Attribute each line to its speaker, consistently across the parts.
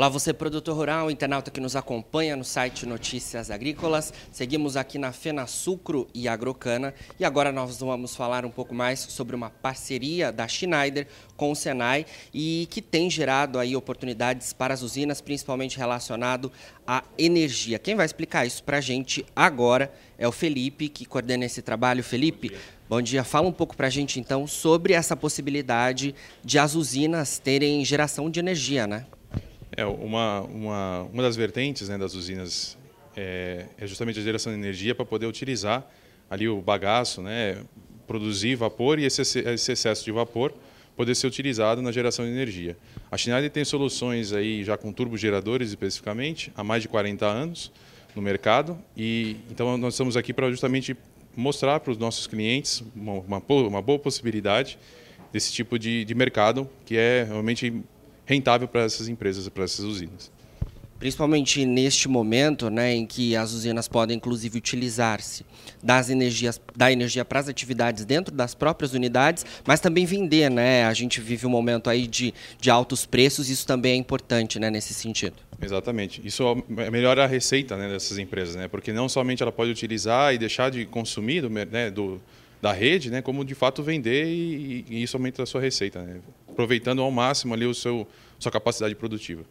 Speaker 1: Olá, você produtor rural, internauta que nos acompanha no site Notícias Agrícolas. Seguimos aqui na Fena Sucro e Agrocana e agora nós vamos falar um pouco mais sobre uma parceria da Schneider com o Senai e que tem gerado aí oportunidades para as usinas, principalmente relacionado à energia. Quem vai explicar isso para a gente agora é o Felipe, que coordena esse trabalho. Felipe, bom dia. Fala um pouco para a gente então sobre essa possibilidade de as usinas terem geração de energia, né?
Speaker 2: É, uma, uma, uma das vertentes né, das usinas é, é, justamente a geração de energia para poder utilizar ali o bagaço, né, produzir vapor e esse, esse excesso de vapor poder ser utilizado na geração de energia. A Schneider tem soluções aí já com turbogeradores especificamente, há mais de 40 anos no mercado, e então nós estamos aqui para justamente mostrar para os nossos clientes uma, uma, uma boa possibilidade desse tipo de, de mercado que é realmente rentável para essas empresas, para essas usinas.
Speaker 1: Principalmente neste momento, né, em que as usinas podem inclusive utilizar-se das energias, da energia para as atividades dentro das próprias unidades, mas também vender, né? A gente vive um momento aí de, de altos preços, isso também é importante, né, nesse sentido.
Speaker 2: Exatamente. Isso é melhora a receita né, dessas empresas, né? Porque não somente ela pode utilizar e deixar de consumir do, né, do da rede, né, como de fato vender e, e isso aumenta a sua receita, né, aproveitando ao máximo ali o seu sua capacidade produtiva.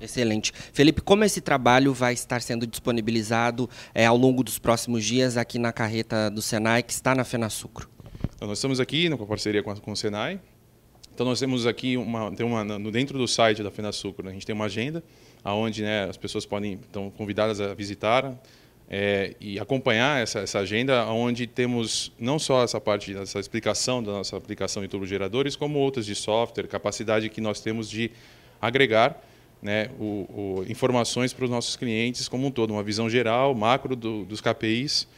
Speaker 1: Excelente. Felipe, como esse trabalho vai estar sendo disponibilizado é, ao longo dos próximos dias aqui na carreta do Senai, que está na Fenasucro?
Speaker 2: Então, nós estamos aqui com parceria com, a, com o Senai. Então, nós temos aqui uma, tem uma, dentro do site da Fenasucro, né, a gente tem uma agenda, onde né, as pessoas podem, estão convidadas a visitar, é, e acompanhar essa, essa, agenda, onde temos não só essa parte dessa explicação da nossa aplicação de turbogeradores, como outras de software, capacidade que nós temos de agregar né, o, o, informações para os nossos clientes como um todo, uma visão geral, macro do, dos KPIs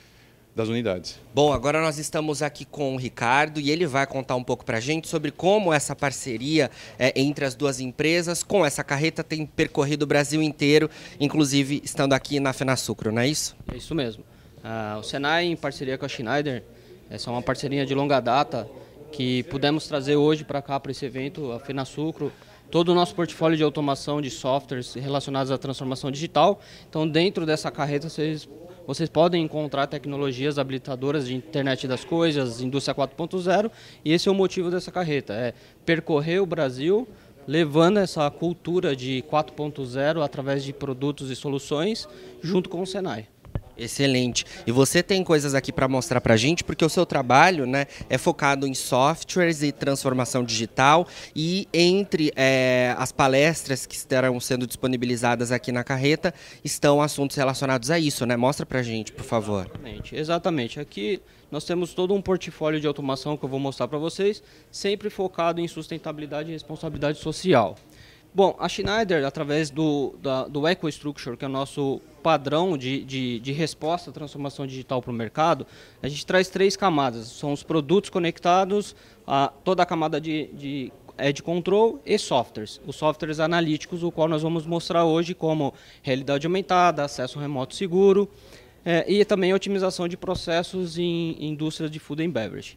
Speaker 2: das unidades.
Speaker 1: Bom, agora nós estamos aqui com o Ricardo e ele vai contar um pouco para a gente sobre como essa parceria é, entre as duas empresas com essa carreta tem percorrido o Brasil inteiro, inclusive estando aqui na Fenasucro, não é isso?
Speaker 3: É isso mesmo. Uh, o Senai, em parceria com a Schneider, essa é uma parceria de longa data que pudemos trazer hoje para cá, para esse evento, a Fenasucro, todo o nosso portfólio de automação de softwares relacionados à transformação digital. Então, dentro dessa carreta, vocês vocês podem encontrar tecnologias habilitadoras de internet das coisas, indústria 4.0, e esse é o motivo dessa carreta, é percorrer o Brasil levando essa cultura de 4.0 através de produtos e soluções junto com o Senai.
Speaker 1: Excelente. E você tem coisas aqui para mostrar para a gente, porque o seu trabalho né, é focado em softwares e transformação digital. E entre é, as palestras que estarão sendo disponibilizadas aqui na carreta estão assuntos relacionados a isso. Né? Mostra para a gente, por favor.
Speaker 3: Exatamente. Exatamente. Aqui nós temos todo um portfólio de automação que eu vou mostrar para vocês, sempre focado em sustentabilidade e responsabilidade social. Bom, a Schneider, através do, da, do EcoStructure, que é o nosso padrão de, de, de resposta à transformação digital para o mercado, a gente traz três camadas. São os produtos conectados, a, toda a camada de, de Edge Control e softwares. Os softwares analíticos, o qual nós vamos mostrar hoje como realidade aumentada, acesso remoto seguro é, e também otimização de processos em, indústrias de food and beverage.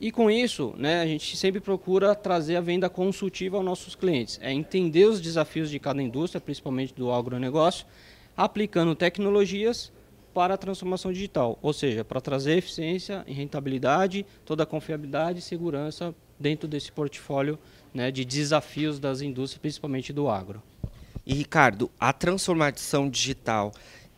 Speaker 3: E com isso, né, a gente sempre procura trazer a venda consultiva aos nossos clientes. É entender os desafios de cada indústria, principalmente do agronegócio, aplicando tecnologias para a transformação digital, ou seja, para trazer eficiência e rentabilidade, toda a confiabilidade e segurança dentro desse portfólio né, de desafios das indústrias, principalmente do agro.
Speaker 1: E Ricardo, a transformação digital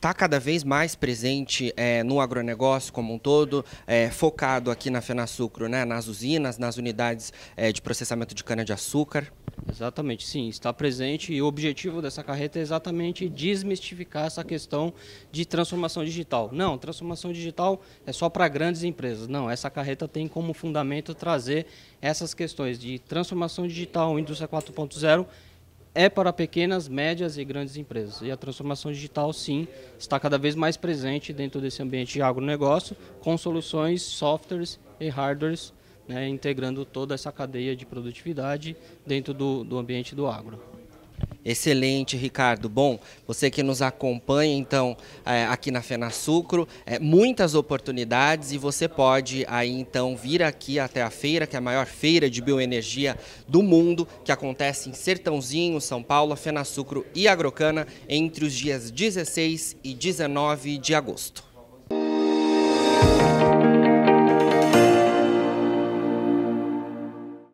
Speaker 1: está cada vez mais presente é, no agronegócio como um todo, é, focado aqui na Fenasucro, né, nas usinas, nas unidades é, de processamento de cana-de-açúcar?
Speaker 3: Exatamente, sim, está presente e o objetivo dessa carreta é exatamente desmistificar essa questão de transformação digital. Não, transformação digital é só para grandes empresas. Não, essa carreta tem como fundamento trazer essas questões de transformação digital, indústria 4.0 é para pequenas, médias e grandes empresas. E a transformação digital, sim, está cada vez mais presente dentro desse ambiente de agronegócio, com soluções, softwares e hardwares, né, integrando toda essa cadeia de produtividade dentro do, do ambiente do agro.
Speaker 1: Excelente, Ricardo. Bom, você que nos acompanha, então, é, aqui na FenaSucro, é, muitas oportunidades e você pode aí, então, vir aqui até a feira, que é a maior feira de bioenergia do mundo, que acontece em Sertãozinho, São Paulo, FenaSucro e Agrocana, entre os dias 16 e 19 de agosto.